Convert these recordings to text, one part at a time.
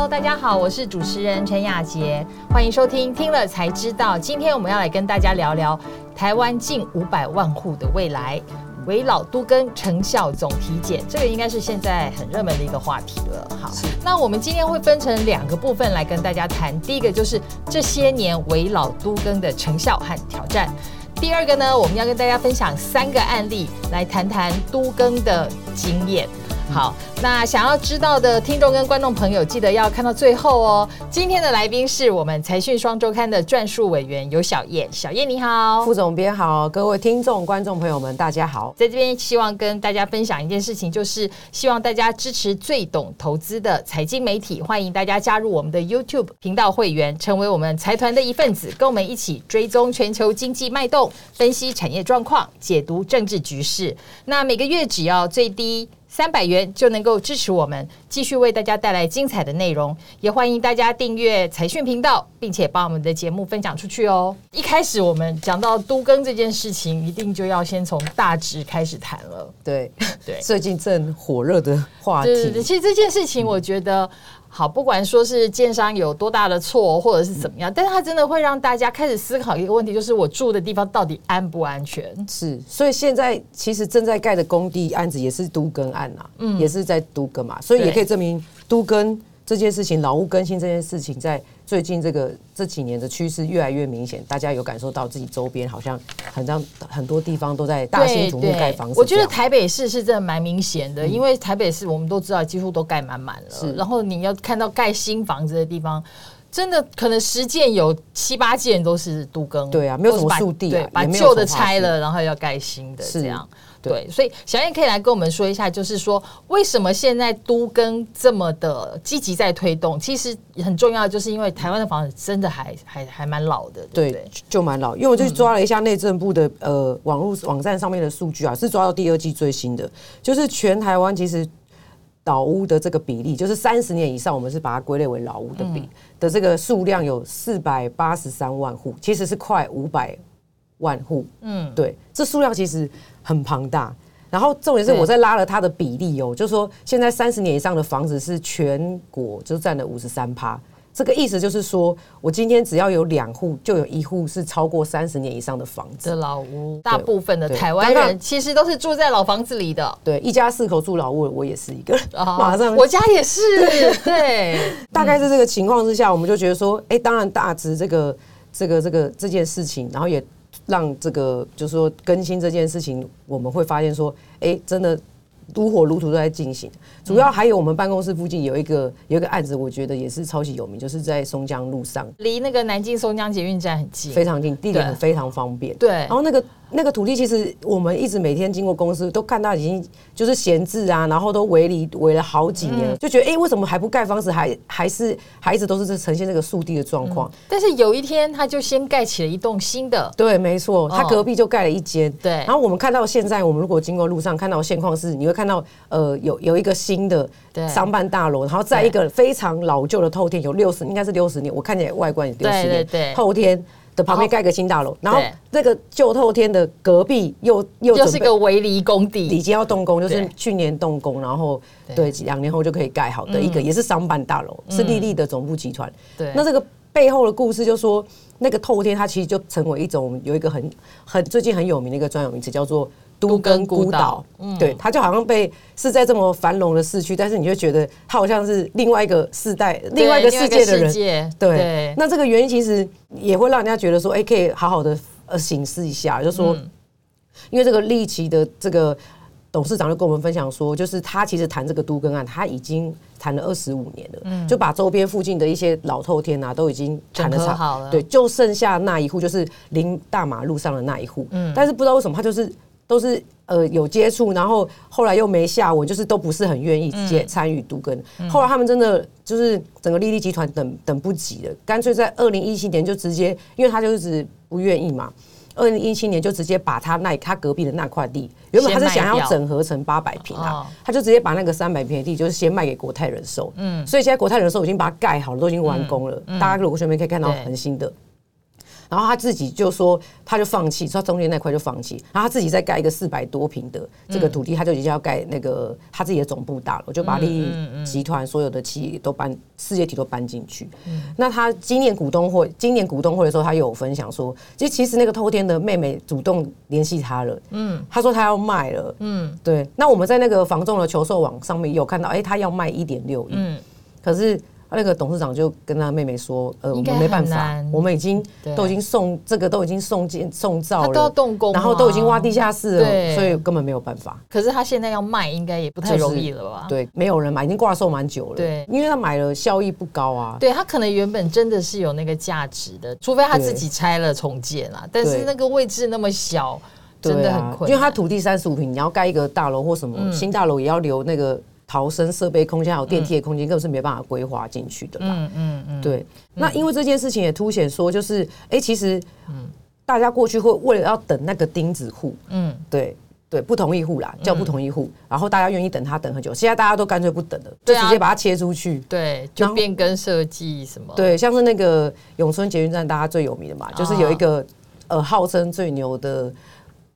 Hello，大家好，我是主持人陈雅杰，欢迎收听《听了才知道》。今天我们要来跟大家聊聊台湾近五百万户的未来，围老都更成效总体检，这个应该是现在很热门的一个话题了。好，那我们今天会分成两个部分来跟大家谈，第一个就是这些年围老都更的成效和挑战，第二个呢，我们要跟大家分享三个案例来谈谈都更的经验。好，那想要知道的听众跟观众朋友，记得要看到最后哦。今天的来宾是我们财讯双周刊的撰述委员尤小燕，小燕你好，副总编好，各位听众观众朋友们，大家好。在这边希望跟大家分享一件事情，就是希望大家支持最懂投资的财经媒体，欢迎大家加入我们的 YouTube 频道会员，成为我们财团的一份子，跟我们一起追踪全球经济脉动，分析产业状况，解读政治局势。那每个月只要最低。三百元就能够支持我们继续为大家带来精彩的内容，也欢迎大家订阅财讯频道，并且把我们的节目分享出去哦。一开始我们讲到都更这件事情，一定就要先从大值开始谈了。对 对，最近正火热的话题。其实这件事情，我觉得。好，不管说是建商有多大的错，或者是怎么样，但是它真的会让大家开始思考一个问题，就是我住的地方到底安不安全？是，所以现在其实正在盖的工地案子也是都更案呐，嗯，也是在都更嘛，所以也可以证明都更。这件事情，劳务更新这件事情，在最近这个这几年的趋势越来越明显，大家有感受到自己周边好像很像很多地方都在大兴土木盖房子。我觉得台北市是真的蛮明显的，因为台北市我们都知道几乎都盖满满了，然后你要看到盖新房子的地方，真的可能十件有七八件都是都更。对啊，没有什么树地，对，把旧的拆了，然后要盖新的，这样。对，所以小燕可以来跟我们说一下，就是说为什么现在都跟这么的积极在推动？其实很重要，就是因为台湾的房子真的还还还蛮老的，对，就蛮老。因为我就抓了一下内政部的呃网络网站上面的数据啊，是抓到第二季最新的，就是全台湾其实老屋的这个比例，就是三十年以上，我们是把它归类为老屋的比的这个数量有四百八十三万户，其实是快五百万户。嗯，对，这数量其实。很庞大，然后重点是我在拉了它的比例哦，就是说现在三十年以上的房子是全国就占了五十三趴，这个意思就是说我今天只要有两户，就有一户是超过三十年以上的房子。的老屋，大部分的台湾人其实都是住在老房子里的。对，一家四口住老屋，我也是一个。马上，我家也是。对，大概是这个情况之下，我们就觉得说，哎，当然大值这个这个这个这件事情，然后也。让这个就是说更新这件事情，我们会发现说，哎，真的如火如荼都在进行。主要还有我们办公室附近有一个有一个案子，我觉得也是超级有名，就是在松江路上，离那个南京松江捷运站很近，非常近，地点非常方便。对，然后那个。那个土地其实我们一直每天经过公司都看到已经就是闲置啊，然后都围篱围了好几年，就觉得哎，为什么还不盖房子？还还是孩子都是这呈现这个速地的状况。但是有一天他就先盖起了一栋新的，对，没错，他隔壁就盖了一间。对，然后我们看到现在，我们如果经过路上看到现况是，你会看到呃有有一个新的商办大楼，然后在一个非常老旧的透天，有六十应该是六十年，我看起来外观也六十年，透天。的旁边盖个新大楼，然后那个旧透天的隔壁又又就是个围篱工地，已经要动工，就是去年动工，然后对两年后就可以盖好的一个，也是商办大楼，是丽丽的总部集团。对，那这个背后的故事就说，那个透天它其实就成为一种有一个很很最近很有名的一个专有名词，叫做。都跟孤岛，对，它就好像被是在这么繁荣的市区，但是你就觉得它好像是另外一个世代、另外一个世界的人。对，那这个原因其实也会让人家觉得说，哎，可以好好的呃醒思一下，就说，因为这个利奇的这个董事长就跟我们分享说，就是他其实谈这个都更案，他已经谈了二十五年了，嗯就把周边附近的一些老透天啊都已经谈的好了，对，就剩下那一户，就是临大马路上的那一户，嗯，但是不知道为什么他就是。都是呃有接触，然后后来又没下文，就是都不是很愿意接参与独根。后来他们真的就是整个丽丽集团等等不及了，干脆在二零一七年就直接，因为他就是不愿意嘛。二零一七年就直接把他那他隔壁的那块地，原本他是想要整合成八百平啊，他就直接把那个三百平的地就是先卖给国泰人寿。嗯，所以现在国泰人寿已经把它盖好了，都已经完工了。大家如果顺便可以看到恒新的。然后他自己就说，他就放弃，他中间那块就放弃，然后他自己再盖一个四百多平的这个土地，他就已经要盖那个他自己的总部大楼，就把利益集团所有的企业都搬，事业体都搬进去。那他今年股东会，今年股东会的时候，他有分享说，其实其实那个偷天的妹妹主动联系他了，嗯，他说他要卖了，嗯，对。那我们在那个房仲的求售网上面有看到，哎，他要卖一点六亿，嗯，可是。那个董事长就跟他妹妹说：“呃，我们没办法，我们已经都已经送这个都已经送建送造了，都要动工，然后都已经挖地下室了，所以根本没有办法。可是他现在要卖，应该也不太容易了吧？对，没有人买，已经挂售蛮久了。对，因为他买了效益不高啊。对他可能原本真的是有那个价值的，除非他自己拆了重建啊。但是那个位置那么小，真的很困难。因为他土地三十五平，你要盖一个大楼或什么新大楼，也要留那个。”逃生设备空间还有电梯的空间，根本是没办法规划进去的啦。嗯嗯嗯，对。那因为这件事情也凸显说，就是哎，其实嗯，大家过去会为了要等那个钉子户，嗯，对对，不同意户啦，叫不同意户，然后大家愿意等他等很久。现在大家都干脆不等了，就直接把它切出去。对，就变更设计什么。对，像是那个永春捷运站，大家最有名的嘛，就是有一个呃号称最牛的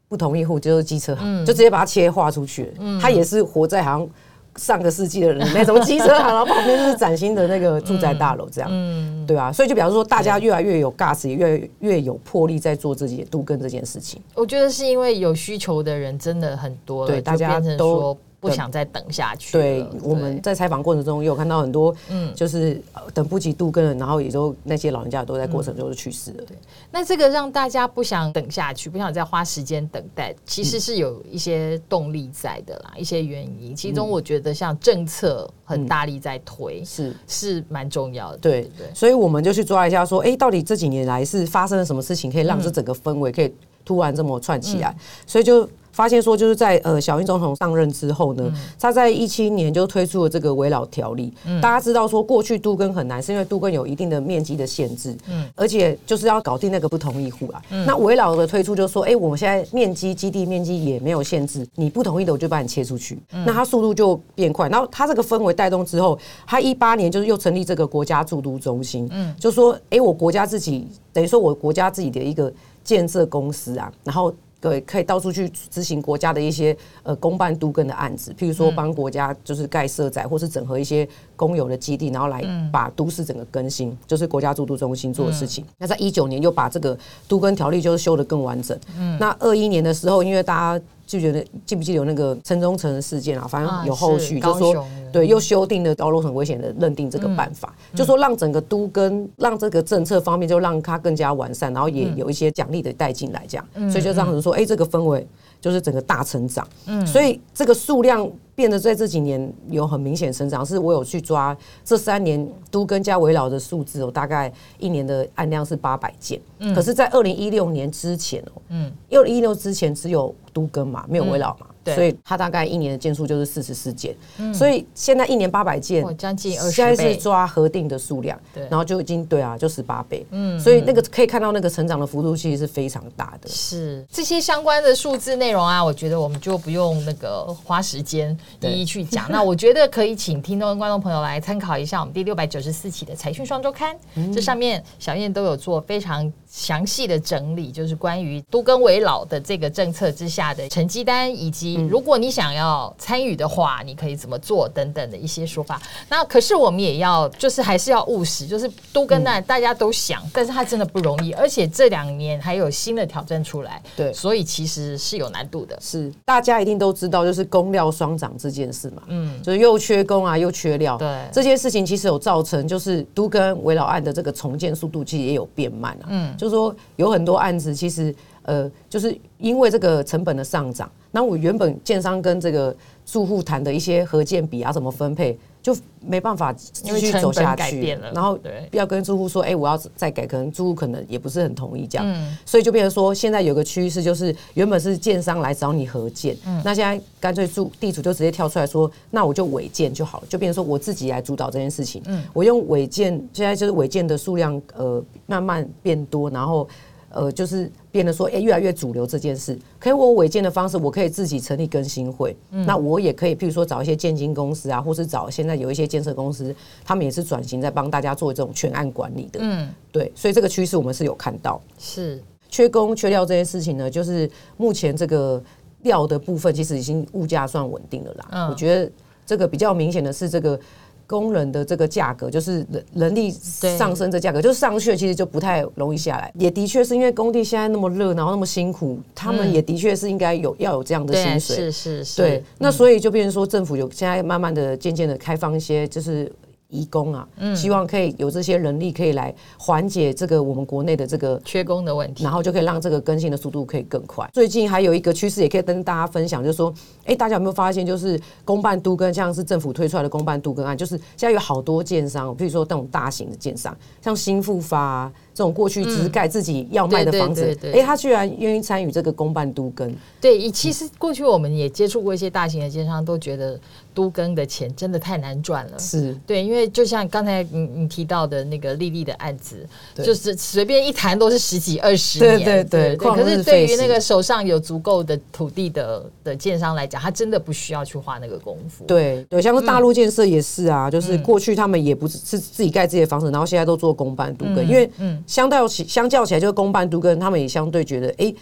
不同意户，就是机车行，就直接把它切划出去。嗯，他也是活在好像。上个世纪的人，那什么机车行，然后旁边就是崭新的那个住宅大楼，这样，嗯，对啊，所以就表示说，大家越来越有 gas，也越越有魄力在做自己都跟这件事情。我觉得是因为有需求的人真的很多，对，大家都。不想再等下去。对，我们在采访过程中也有看到很多，嗯，就是等不及度跟，然后也都那些老人家都在过程中就去世了。对，那这个让大家不想等下去，不想再花时间等待，其实是有一些动力在的啦，一些原因。其中我觉得像政策很大力在推，是是蛮重要的。对对，所以我们就去抓一下，说，哎，到底这几年来是发生了什么事情，可以让这整个氛围可以突然这么串起来？所以就。发现说，就是在呃小英总统上任之后呢，他在一七年就推出了这个围老条例。大家知道说，过去都更很难，是因为都更有一定的面积的限制，嗯，而且就是要搞定那个不同意户啊。那围老的推出就说，哎，我们现在面积基地面积也没有限制，你不同意的我就把你切出去，那它速度就变快。然后它这个氛围带动之后，他一八年就是又成立这个国家驻都中心，嗯，就说，哎，我国家自己等于说我国家自己的一个建设公司啊，然后。对，可以到处去执行国家的一些呃公办都跟的案子，譬如说帮国家就是盖社宅，或是整合一些公有的基地，然后来把都市整个更新，就是国家住都中心做的事情。那在一九年又把这个都更条例就是修得更完整。嗯那二一年的时候，因为大家。就觉得记不记得有那个城中城的事件啊？反正有后续，就说对，又修订了高楼很危险的认定这个办法，就说让整个都跟让这个政策方面就让它更加完善，然后也有一些奖励的带进来，这样，所以就这样子说，哎，这个氛围。就是整个大成长，嗯，所以这个数量变得在这几年有很明显成长。是我有去抓这三年都跟加围绕的数字，我大概一年的案量是八百件，嗯，可是，在二零一六年之前哦，嗯，二零一六之前只有都跟嘛，没有围绕嘛。所以它大概一年的件数就是四十四件，所以现在一年八百件，将近二十现在是抓核定的数量，对，然后就已经对啊，就十八倍，嗯，所以那个可以看到那个成长的幅度其实是非常大的。是。这些相关的数字内容啊，我觉得我们就不用那个花时间一一去讲。那我觉得可以请听众跟观众朋友来参考一下我们第六百九十四期的财讯双周刊，这上面小燕都有做非常详细的整理，就是关于都更为老的这个政策之下的成绩单以及。如果你想要参与的话，你可以怎么做等等的一些说法。那可是我们也要，就是还是要务实，就是都跟那大家都想，但是它真的不容易，而且这两年还有新的挑战出来，对，所以其实是有难度的。是。大家一定都知道，就是工料双涨这件事嘛，嗯，就是又缺工啊，又缺料，对，这件事情其实有造成，就是都跟围绕案的这个重建速度其实也有变慢啊，嗯，就是说有很多案子其实。呃，就是因为这个成本的上涨，那我原本建商跟这个住户谈的一些合建比啊，怎么分配，就没办法继续走下去。然后要跟住户说，哎，我要再改，可能住户可能也不是很同意这样，所以就变成说，现在有个趋势，就是原本是建商来找你合建，那现在干脆住地主就直接跳出来说，那我就违建就好了，就变成说我自己来主导这件事情。我用违建，现在就是违建的数量呃慢慢变多，然后。呃，就是变得说，哎、越来越主流这件事。可以我违建的方式，我可以自己成立更新会，那我也可以，譬如说找一些建金公司啊，或是找现在有一些建设公司，他们也是转型在帮大家做这种全案管理的。嗯，对，所以这个趋势我们是有看到。是缺工缺料这件事情呢，就是目前这个料的部分，其实已经物价算稳定了啦。嗯我觉得这个比较明显的是这个。工人的这个价格，就是人人力上升这价格，就是上去了其实就不太容易下来。也的确是因为工地现在那么热，然后那么辛苦，他们也的确是应该有要有这样的，薪水。是是是，对，那所以就变成说，政府有现在慢慢的、渐渐的开放一些，就是移工啊，嗯希望可以有这些人力可以来缓解这个我们国内的这个缺工的问题然。后就可以让这个更新的速度可以更快。最近还有一个趋势，也可以跟大家分享，就是说，哎，大家有没有发现，就是公办都跟像是政府推出来的公办都跟案，就是现在有好多建商，比如说那种大型的建商，像新复发、啊、这种过去只是盖自己要卖的房子哎，他居然愿意参与这个公办都跟，对，以其实过去我们也接触过一些大型的建商，都觉得都更的钱真的太难赚了。是。对，因为就像刚才你你提到的那个丽丽的案子，就是随便一谈都是十几二十对年，对对对可是对于那个手上有足够的土地的的建商来讲，他真的不需要去花那个功夫。对有，像是大陆建设也是啊，嗯。就是过去他们也不是是自己盖自己的房子，然后现在都做公办都跟，因为嗯。相较起相较起来，就是公办都跟他们也相对觉得，哎、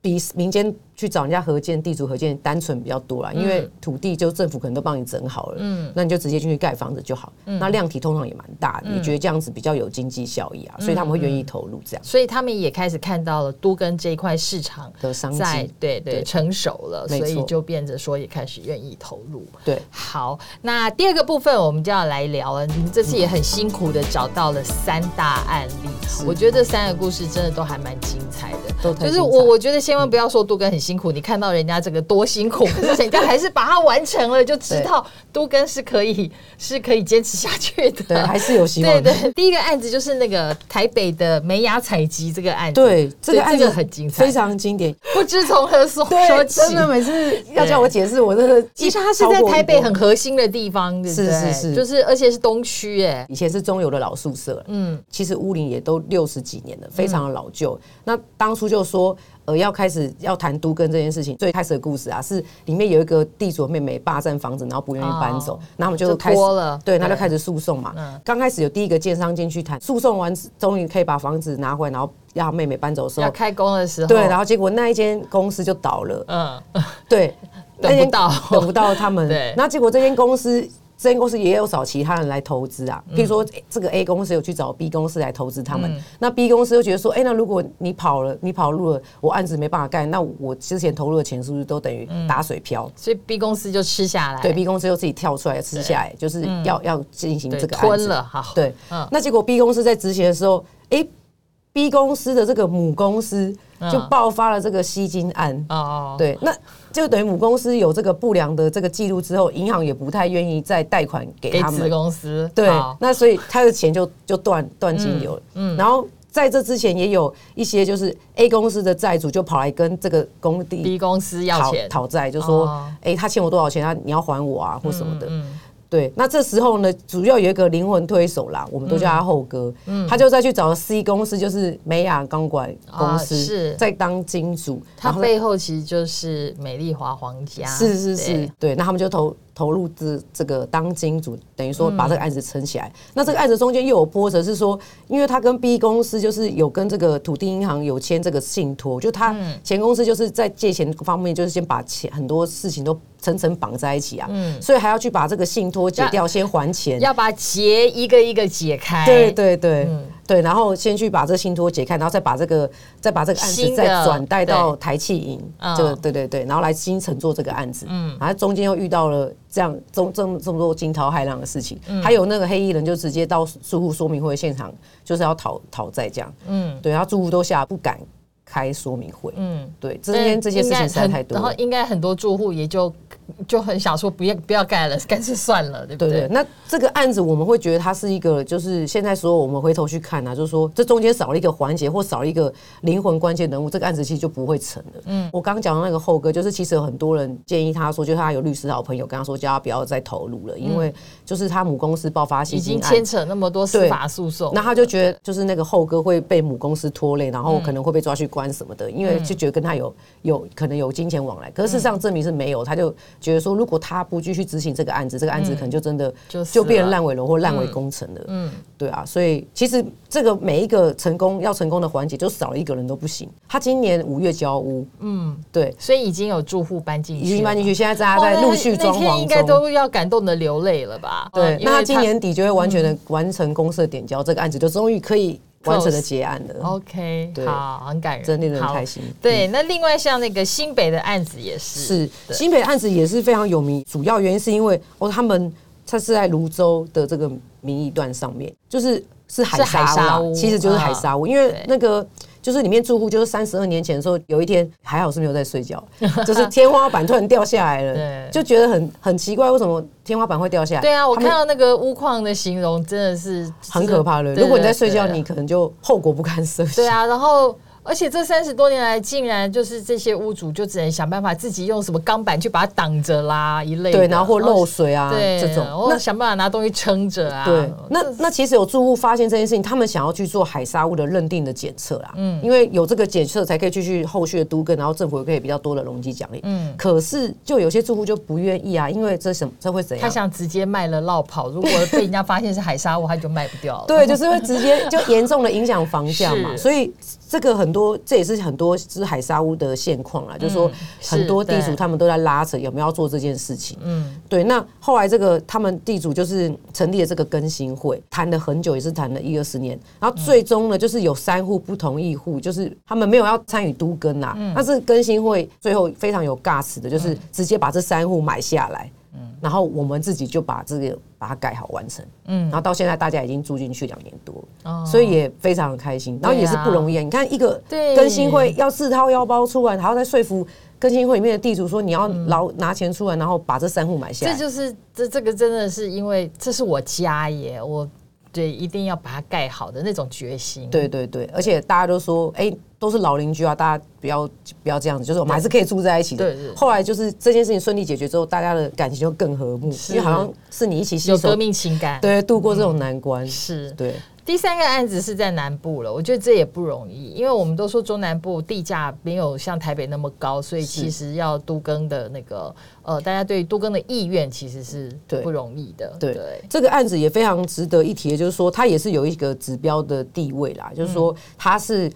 比民间去找人家合建、地主合建单纯比较多啦，因为土地就政府可能都帮你整好了，嗯，那你就直接进去盖房子就好，那量体通常也蛮大的，也觉得这样子比较有经济效益啊，所以他们会愿意投入这样所以他们也开始看到了都跟这一块市场的商机，对对对成熟了，所以就变着说也开始愿意投入。对。好，那第二个部分我们就要来聊了。你们这次也很辛苦的找到了三大案例，我觉得这三个故事真的都还蛮精彩的。就是我我觉得千万不要说都根很辛苦，你看到人家这个多辛苦，可是人家还是把它完成了，就知道都根是可以是可以坚持下去的。对，还是有希望的。对对，第一个案子就是那个台北的美雅采集这个案子，对，这个案子这个很精彩，非常经典。不知从何说，说起真。的每次要叫我解释，我真的 其实它是在台北很核心的地方，对不对？是是是就是而且是东区，哎，以前是中油的老宿舍，嗯，其实屋龄也都六十几年了，非常的老旧。那当初就说，呃，要开始要谈都跟这件事情，最开始的故事啊，是里面有一个地主的妹妹霸占房子，然后不愿意搬走然后我们就就开始对，对那就开始诉讼嘛嗯。刚开始有第一个建商进去谈，诉讼完终于可以把房子拿回来，然后让妹妹搬走的时候，要开工的时候，对，然后结果那一间公司就倒了，嗯，对，等不那间到等不到他们。对那结果这间公司。这间公司也有找其他人来投资啊，嗯譬如说诶这个 A 公司有去找 B 公司来投资他们，那 B 公司又觉得说，哎、那如果你跑了，你跑路了，我案子没办法盖，那我之前投入的钱是不是都等于打水漂？所以 B 公司就吃下来，对，B 公司又自己跳出来吃下来，就是要、要进行对这个案子吞了，哈，对，嗯。那结果 B 公司在执行的时候，哎、b 公司的这个母公司就爆发了这个吸金案。哦，对，那就等于母公司有这个不良的这个记录之后，银行也不太愿意再贷款给他们。公司，对，那所以他的钱就就断断金流了。嗯，然后在这之前也有一些就是 A 公司的债主就跑来跟这个工地 B 公司要讨钱，讨债，就说哦：“哎、他欠我多少钱啊？你要还我啊，或什么的。嗯，对，那这时候呢，主要有一个灵魂推手啦，我们都叫他后哥，嗯。他就再去找 C 公司，就是美雅钢管公司，啊是在当金主，他背后其实就是美丽华皇家，是是是对，对，那他们就投投入这这个当金主，等于说嗯。把这个案子撑起来。那这个案子中间又有波折，是说，因为他跟 B 公司就是有跟这个土地银行有签这个信托，就他嗯。前公司就是在借钱方面，就是先把钱很多事情都层层绑在一起啊，所以还要去把这个信托解掉，先还钱。嗯要把结一个一个解开，对对对、嗯对，然后先去把这个信托解开，然后再把这个再把这个案子再转带到台气营嗯，这个对对对，然后来新城做这个案子，嗯，然后中间又遇到了这样这这么这么多惊涛骇浪的事情，嗯还有那个黑衣人就直接到住户说明会现场，就是要讨讨债这样，嗯，对，然后住户都吓不敢。开说明会。嗯，对，中间这些事情实在太多，然后应该很多住户也就就很想说不要不要盖了，干脆算了，对不对？那这个案子我们会觉得它是一个，就是现在说我们回头去看啊，就是说这中间少了一个环节或少了一个灵魂关键人物，这个案子其实就不会成了。嗯，我刚刚讲的那个后哥，就是其实有很多人建议他说，就是他有律师好朋友跟他说，叫他不要再投入了，因为就是他母公司爆发性已经牵扯那么多司法诉讼，那他就觉得就是那个后哥会被母公司拖累，然后可能会被抓去关什么的，因为就觉得跟他有有可能有金钱往来，可是事实上证明是没有，他就觉得说，如果他不继续执行这个案子，这个案子可能就真的就就变成烂尾楼或烂尾工程了。嗯，对啊，所以其实这个每一个成功要成功的环节，就少了一个人都不行。他今年五月交屋，嗯，对，所以已经有住户搬进去，已经搬进去，现在大家在陆续装潢应该都要感动的流泪了吧？对，那他今年底就会完全的完成公社点交，这个案子就终于可以。完成的结案的，OK，好，很感人，真令人开心。对，那另外像那个新北的案子也是，是新北案子也是非常有名，主要原因是因为哦，他们他是在泸州的这个民意段上面，就是是海沙屋，其实就是海沙屋，因为那个。就是里面住户，就是三十二年前的时候，有一天还好是没有在睡觉，就是天花板突然掉下来了，就觉得很很奇怪，为什么天花板会掉下来？对啊，我看到那个屋况的形容真的是很可怕的。如果你在睡觉，你可能就后果不堪设想。对啊，然后。而且这三十多年来，竟然就是这些屋主就只能想办法自己用什么钢板去把它挡着啦一类，对，然后或漏水啊这种，那想办法拿东西撑着啊。对，那那其实有住户发现这件事情，他们想要去做海沙屋的认定的检测啦，嗯，因为有这个检测才可以继续后续的都跟，然后政府也可以比较多的容积奖励。嗯，可是就有些住户就不愿意啊，因为这什这会怎样？他想直接卖了绕跑，如果被人家发现是海沙屋，他就卖不掉了。对，就是会直接就严重的影响房价嘛，所以。这个很多，这也是很多是海沙屋的现况啊，就是说很多地主他们都在拉扯有没有要做这件事情。嗯，对。那后来这个他们地主就是成立了这个更新会，谈了很久，也是谈了一二十年，然后最终呢，就是有三户不同意户，就是他们没有要参与都更啊。但是更新会最后非常有尬词的，就是直接把这三户买下来。然后我们自己就把这个把它改好完成，嗯，然后到现在大家已经住进去两年多，哦，所以也非常的开心，然后也是不容易。你看一个更新会要自掏腰包出来，还要再说服更新会里面的地主说你要劳拿钱出来，然后把这三户买下来。这就是这这个真的是因为这是我家耶，我对一定要把它盖好的那种决心。对对对，而且大家都说哎。都是老邻居啊，大家不要不要这样子，就是我们还是可以住在一起的。对对。后来就是这件事情顺利解决之后，大家的感情就更和睦，因为好像是你一起有革命情感，对，度过这种难关。是，对。第三个案子是在南部了，我觉得这也不容易，因为我们都说中南部地价没有像台北那么高，所以其实要都更的那个呃，大家对都更的意愿其实是不容易的。对，这个案子也非常值得一提，就是说它也是有一个指标的地位啦，就是说它是。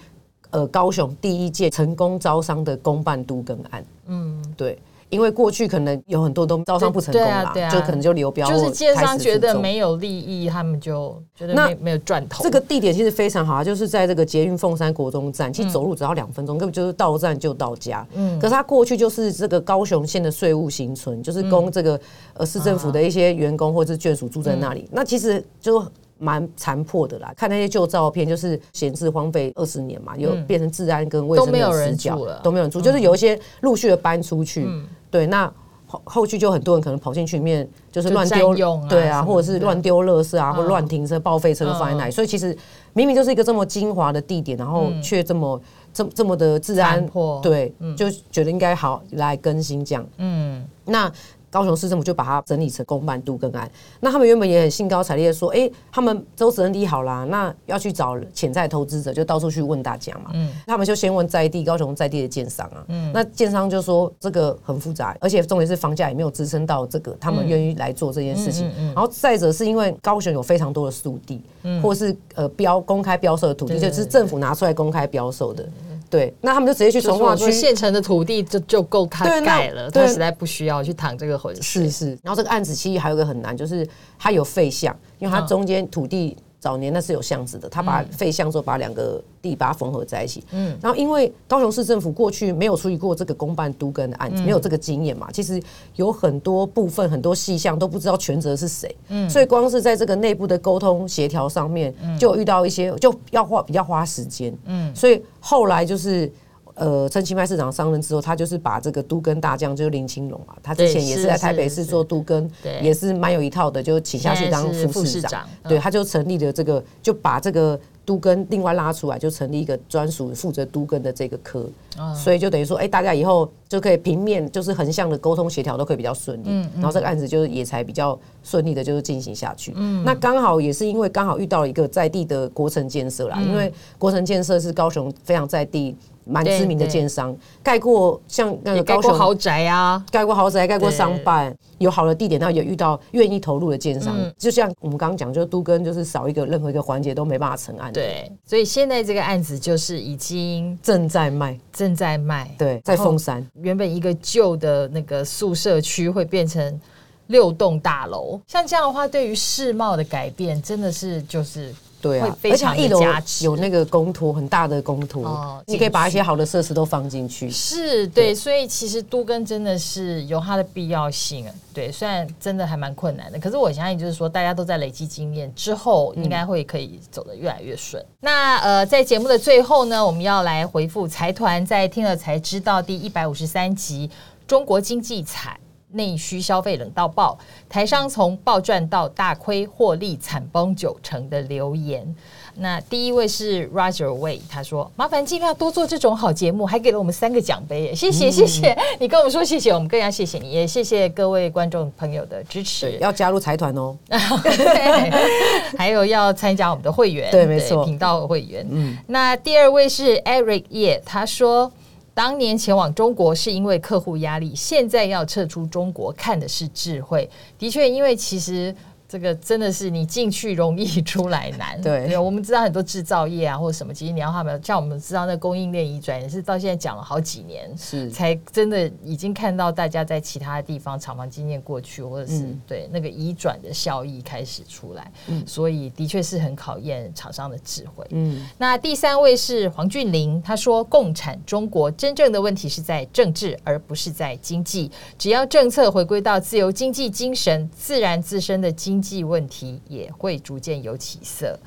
呃，高雄第一届成功招商的公办都更案，嗯，对，因为过去可能有很多都招商不成功啦，就可能就流标，就是建商觉得没有利益，他们就觉得没没有赚头。这个地点其实非常好啊，就是在这个捷运凤山国中站，其实走路只要两分钟，根本就是到站就到家。嗯，可是它过去就是这个高雄县的税务新村，就是供这个呃市政府的一些员工或者是眷属住在那里。那其实就。蛮残破的啦，看那些旧照片，就是闲置荒废二十年嘛，又变成治安跟卫生的死角了，都没有人住，就是有一些陆续的搬出去，对，那后后续就很多人可能跑进去里面，就是乱丢，对啊，或者是乱丢垃圾啊，或乱停车、报废车都放在那里，所以其实明明就是一个这么精华的地点，然后却这么这这么的治安对，就觉得应该好来更新这样，嗯，那。高雄市政府就把它整理成公办度更案，那他们原本也很兴高采烈的说，哎，他们周子恩理好啦，那要去找潜在投资者，就到处去问大家嘛。嗯，他们就先问在地高雄在地的建商啊，嗯，那建商就说这个很复杂，而且重点是房价也没有支撑到这个，他们愿意来做这件事情。然后再者是因为高雄有非常多的速地，或是呃标公开标售的土地，就是政府拿出来公开标售的。对，那他们就直接去从化区现成的土地就就够他盖了，他实在不需要去淌这个浑水。是是，然后这个案子其实还有个很难，就是它有废项，因为它中间土地早年那是有巷子的，他把废巷之后把两个地把它缝合在一起。嗯，然后因为高雄市政府过去没有处理过这个公办都跟的案子，没有这个经验嘛，其实有很多部分很多细项都不知道全责是谁。嗯，所以光是在这个内部的沟通协调上面，就遇到一些就要花比较花时间。嗯，所以后来就是。呃，陈其迈市长上任之后，他就是把这个都根大将，就是林清龙啊，他之前也是在台北市做都根，也是蛮有一套的，就请下去当副市长。对，他就成立了这个，就把这个都根另外拉出来，就成立一个专属负责都根的这个科。所以就等于说，哎，大家以后就可以平面就是横向的沟通协调都可以比较顺利。嗯，然后这个案子就是也才比较顺利的，就是进行下去。嗯，那刚好也是因为刚好遇到了一个在地的国城建设啦，因为国城建设是高雄非常在地。蛮知名的建商，盖过像那个高雄豪宅啊，盖过豪宅，盖过商办，有好的地点，那也遇到愿意投入的建商。就像我们刚刚讲，就是都跟就是少一个任何一个环节都没办法成案。对，所以现在这个案子就是已经正在卖，正在卖。对，在凤山，原本一个旧的那个宿舍区会变成六栋大楼，像这样的话，对于世贸的改变，真的是就是。对啊，而且一楼有那个公托，很大的公托，你可以把一些好的设施都放进去。是，对，所以其实都根真的是有它的必要性。对，虽然真的还蛮困难的，可是我相信就是说，大家都在累积经验之后，应该会可以走得越来越顺。那呃，在节目的最后呢，我们要来回复财团在听了才知道第一百五十三集《中国经济惨》。内需消费冷到爆，台商从暴赚到大亏，获利惨崩九成的留言。那第一位是 Roger Way，他说：“麻烦尽量多做这种好节目，还给了我们三个奖杯，谢谢谢谢。你跟我们说谢谢，我们更要谢谢你，也谢谢各位观众朋友的支持。要加入财团哦，还有要参加我们的会员，对，没错，频道会员。嗯，那第二位是 Eric 叶，他说。”当年前往中国是因为客户压力，现在要撤出中国看的是智慧。的确，因为其实。这个真的是你进去容易出来难。对，我们知道很多制造业啊，或者什么，其实你要他们像我们知道那供应链移转，也是到现在讲了好几年，是才真的已经看到大家在其他地方厂房经验过去，或者是对那个移转的效益开始出来。嗯，所以的确是很考验厂商的智慧。嗯，那第三位是黄俊霖，他说：“共产中国真正的问题是在政治，而不是在经济。只要政策回归到自由经济精神，自然自身的经。”经济问题也会逐渐有起色。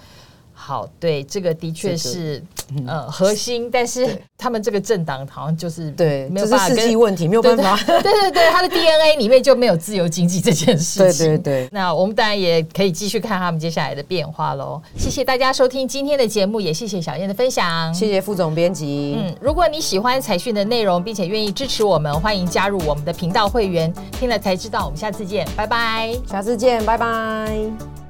好，对，这个的确是呃核心，但是他们这个政党好像就是对，没有办法世纪问题，没有办法。对对对，他的 DNA 里面就没有自由经济这件事情。对对对。那我们当然也可以继续看他们接下来的变化喽。谢谢大家收听今天的节目，也谢谢小燕的分享。谢谢副总编辑。嗯，如果你喜欢财讯的内容，并且愿意支持我们，欢迎加入我们的频道会员。听了才知道，我们下次见，拜拜。下次见，拜拜。